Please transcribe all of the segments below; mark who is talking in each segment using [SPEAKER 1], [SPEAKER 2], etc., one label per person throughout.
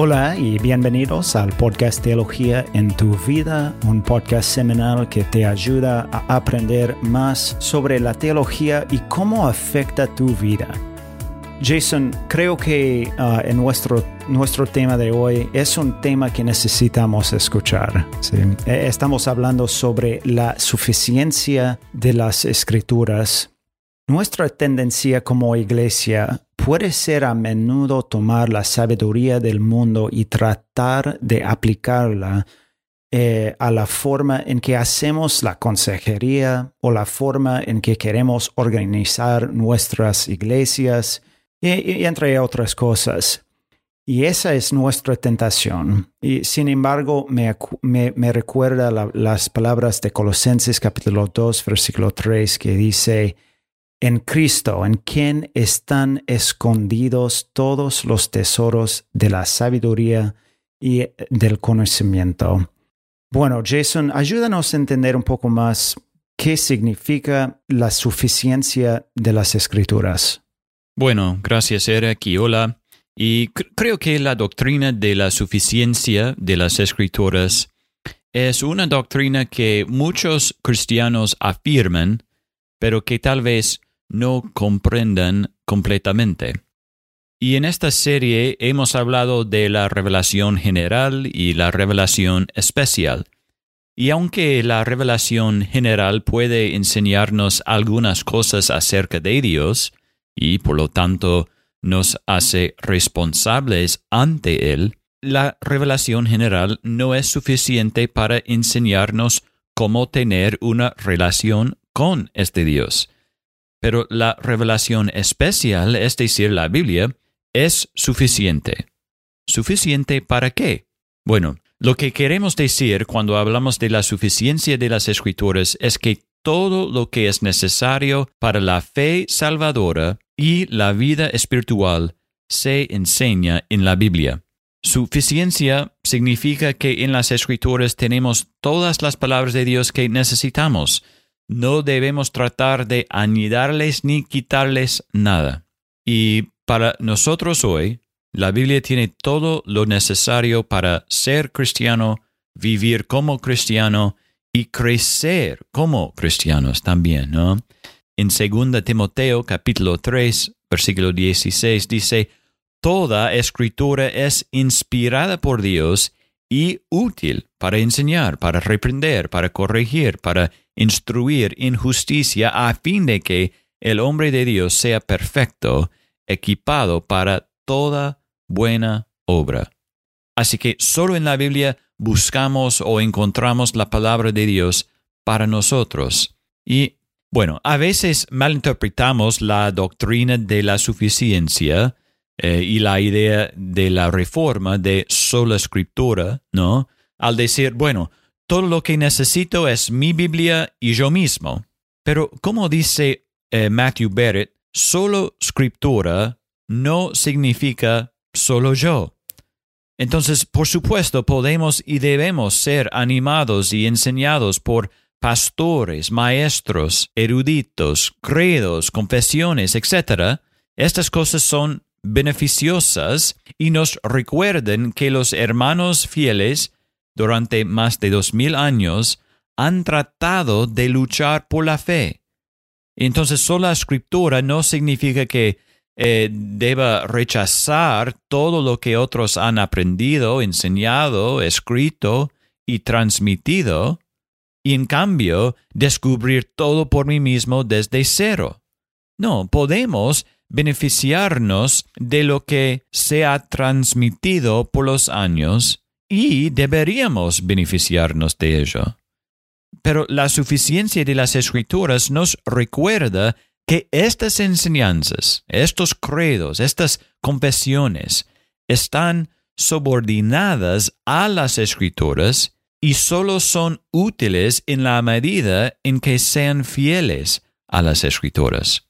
[SPEAKER 1] Hola y bienvenidos al podcast Teología en tu vida, un podcast semanal que te ayuda a aprender más sobre la teología y cómo afecta tu vida. Jason, creo que uh, en nuestro, nuestro tema de hoy es un tema que necesitamos escuchar. E, estamos hablando sobre la suficiencia de las escrituras. Nuestra tendencia como iglesia puede ser a menudo tomar la sabiduría del mundo y tratar de aplicarla eh, a la forma en que hacemos la consejería o la forma en que queremos organizar nuestras iglesias y, entre otras cosas. Y esa es nuestra tentación. Y sin embargo, me, me, recuerda las palabras de Colosenses capítulo 2, versículo 3, que dice, en Cristo, en quien están escondidos todos los tesoros de la sabiduría y del conocimiento. Bueno, Jason, ayúdanos a entender un poco más qué significa la suficiencia de las escrituras.
[SPEAKER 2] Bueno, gracias Eric y hola. Y creo que la doctrina de la suficiencia de las escrituras es una doctrina que muchos cristianos afirman, pero que tal vez no comprendan completamente. Y en esta serie hemos hablado de la revelación general y la revelación especial. Y aunque la revelación general puede enseñarnos algunas cosas acerca de Dios, y por lo tanto nos hace responsables ante Él, la revelación general no es suficiente para enseñarnos cómo tener una relación con este Dios. Pero la revelación especial, es decir, la Biblia, es suficiente. ¿Suficiente para qué? Bueno, lo que queremos decir cuando hablamos de la suficiencia de las escrituras es que todo lo que es necesario para la fe salvadora y la vida espiritual se enseña en la Biblia. Suficiencia significa que en las escrituras tenemos todas las palabras de Dios que necesitamos, no debemos tratar de anidarles ni quitarles nada. Y para nosotros hoy, la Biblia tiene todo lo necesario para ser cristiano, vivir como cristiano y crecer como cristianos también, ¿no? En 2 Timoteo capítulo 3, versículo 16 dice, Toda escritura es inspirada por Dios y útil para enseñar, para reprender, para corregir, para instruir en justicia a fin de que el hombre de Dios sea perfecto, equipado para toda buena obra. Así que solo en la Biblia buscamos o encontramos la palabra de Dios para nosotros. Y bueno, a veces malinterpretamos la doctrina de la suficiencia eh, y la idea de la reforma de sola escritura, ¿no? Al decir, bueno, todo lo que necesito es mi Biblia y yo mismo. Pero como dice eh, Matthew Barrett, solo escritura no significa solo yo. Entonces, por supuesto, podemos y debemos ser animados y enseñados por pastores, maestros, eruditos, credos, confesiones, etc. Estas cosas son beneficiosas y nos recuerden que los hermanos fieles durante más de dos mil años han tratado de luchar por la fe. Entonces, sola escritura no significa que eh, deba rechazar todo lo que otros han aprendido, enseñado, escrito y transmitido, y en cambio descubrir todo por mí mismo desde cero. No, podemos beneficiarnos de lo que se ha transmitido por los años y deberíamos beneficiarnos de ello. Pero la suficiencia de las escrituras nos recuerda que estas enseñanzas, estos credos, estas confesiones están subordinadas a las escrituras y solo son útiles en la medida en que sean fieles a las escrituras.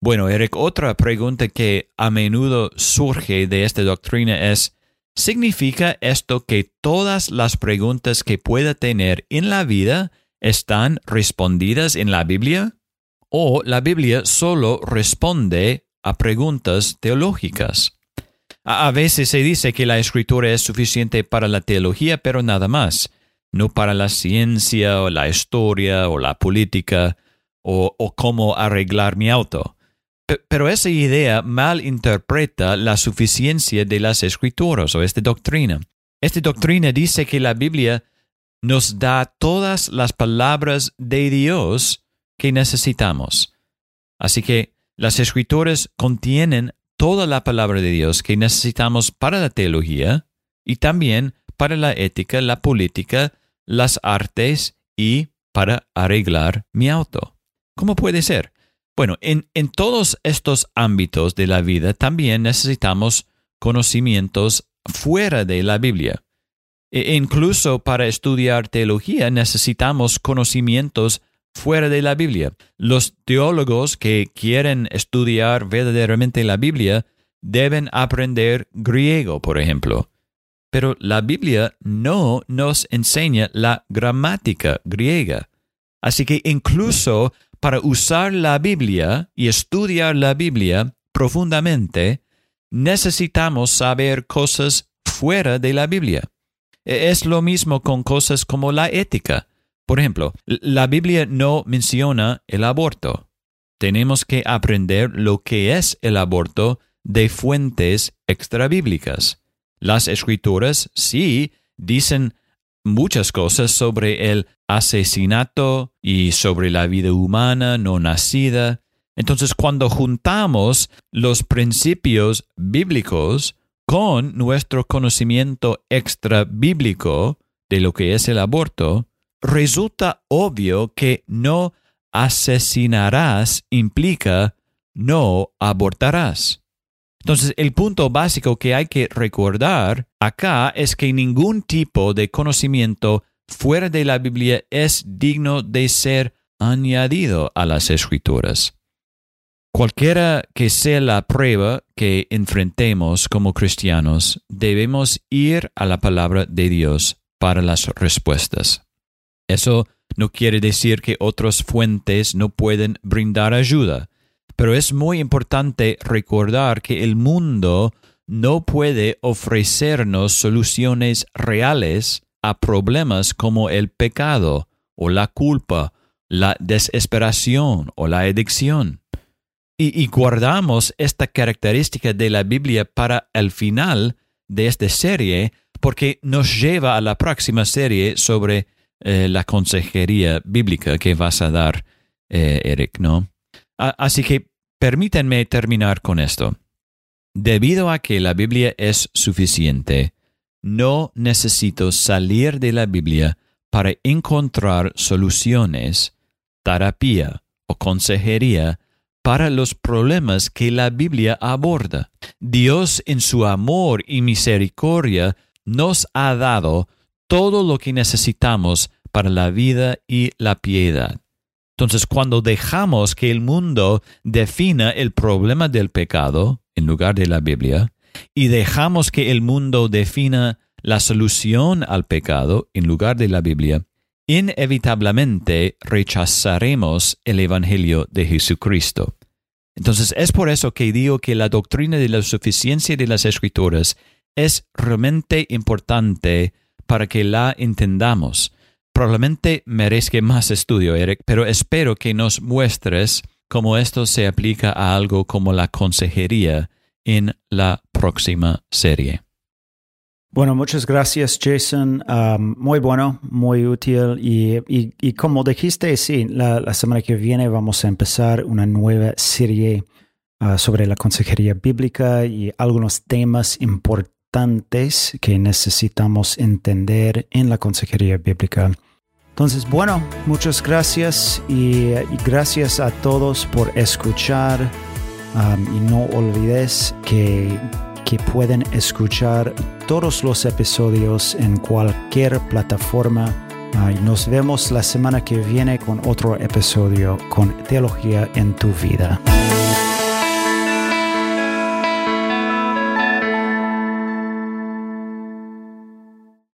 [SPEAKER 2] Bueno, Eric, otra pregunta que a menudo surge de esta doctrina es, ¿significa esto que todas las preguntas que pueda tener en la vida están respondidas en la Biblia? ¿O la Biblia solo responde a preguntas teológicas? A veces se dice que la escritura es suficiente para la teología, pero nada más, no para la ciencia o la historia o la política o, o cómo arreglar mi auto. Pero esa idea mal interpreta la suficiencia de las escrituras o esta doctrina. Esta doctrina dice que la Biblia nos da todas las palabras de Dios que necesitamos. Así que las escrituras contienen toda la palabra de Dios que necesitamos para la teología y también para la ética, la política, las artes y para arreglar mi auto. ¿Cómo puede ser? Bueno, en, todos estos ámbitos de la vida también necesitamos conocimientos fuera de la Biblia. E incluso para estudiar teología necesitamos conocimientos fuera de la Biblia. Los teólogos que quieren estudiar verdaderamente la Biblia deben aprender griego, por ejemplo. Pero la Biblia no nos enseña la gramática griega. Así que incluso para usar la Biblia y estudiar la Biblia profundamente, necesitamos saber cosas fuera de la Biblia. E, es lo mismo con cosas como la ética. Por ejemplo, la Biblia no menciona el aborto. Tenemos que aprender lo que es el aborto de fuentes extrabíblicas. Las escrituras sí dicen muchas cosas sobre el asesinato y sobre la vida humana no nacida. Entonces, cuando juntamos los principios bíblicos con nuestro conocimiento extra bíblico de lo que es el aborto, resulta obvio que no asesinarás implica no abortarás. Entonces, el punto básico que hay que recordar acá es que ningún tipo de conocimiento fuera de la Biblia es digno de ser añadido a las escrituras. Cualquiera que sea la prueba que enfrentemos como cristianos, debemos ir a la palabra de Dios para las respuestas. Eso no quiere decir que otras fuentes no pueden brindar ayuda, pero es muy importante recordar que el mundo no puede ofrecernos soluciones reales a problemas como el pecado o la culpa, la desesperación o la adicción. Y, guardamos esta característica de la Biblia para el final de esta serie porque nos lleva a la próxima serie sobre eh, la consejería bíblica que vas a dar, eh, Eric, ¿no? Así que permítanme terminar con esto. Debido a que la Biblia es suficiente, no necesito salir de la Biblia para encontrar soluciones, terapia o consejería para los problemas que la Biblia aborda. Dios en su amor y misericordia nos ha dado todo lo que necesitamos para la vida y la piedad. Entonces, cuando dejamos que el mundo defina el problema del pecado en lugar de la Biblia, y dejamos que el mundo defina la solución al pecado en lugar de la Biblia, inevitablemente rechazaremos el Evangelio de Jesucristo. Entonces es por eso que digo que la doctrina de la suficiencia de las Escrituras es realmente importante para que la entendamos. Probablemente merezca más estudio, Eric, pero espero que nos muestres cómo esto se aplica a algo como la consejería en la próxima serie.
[SPEAKER 1] Bueno, muchas gracias Jason. Um, muy bueno, muy útil. Y, como dijiste, sí, la, semana que viene vamos a empezar una nueva serie uh, sobre la consejería bíblica y algunos temas importantes que necesitamos entender en la consejería bíblica. Entonces, bueno, muchas gracias y gracias a todos por escuchar y no olvides que, que pueden escuchar todos los episodios en cualquier plataforma. y nos vemos la semana que viene con otro episodio con Teología en tu vida.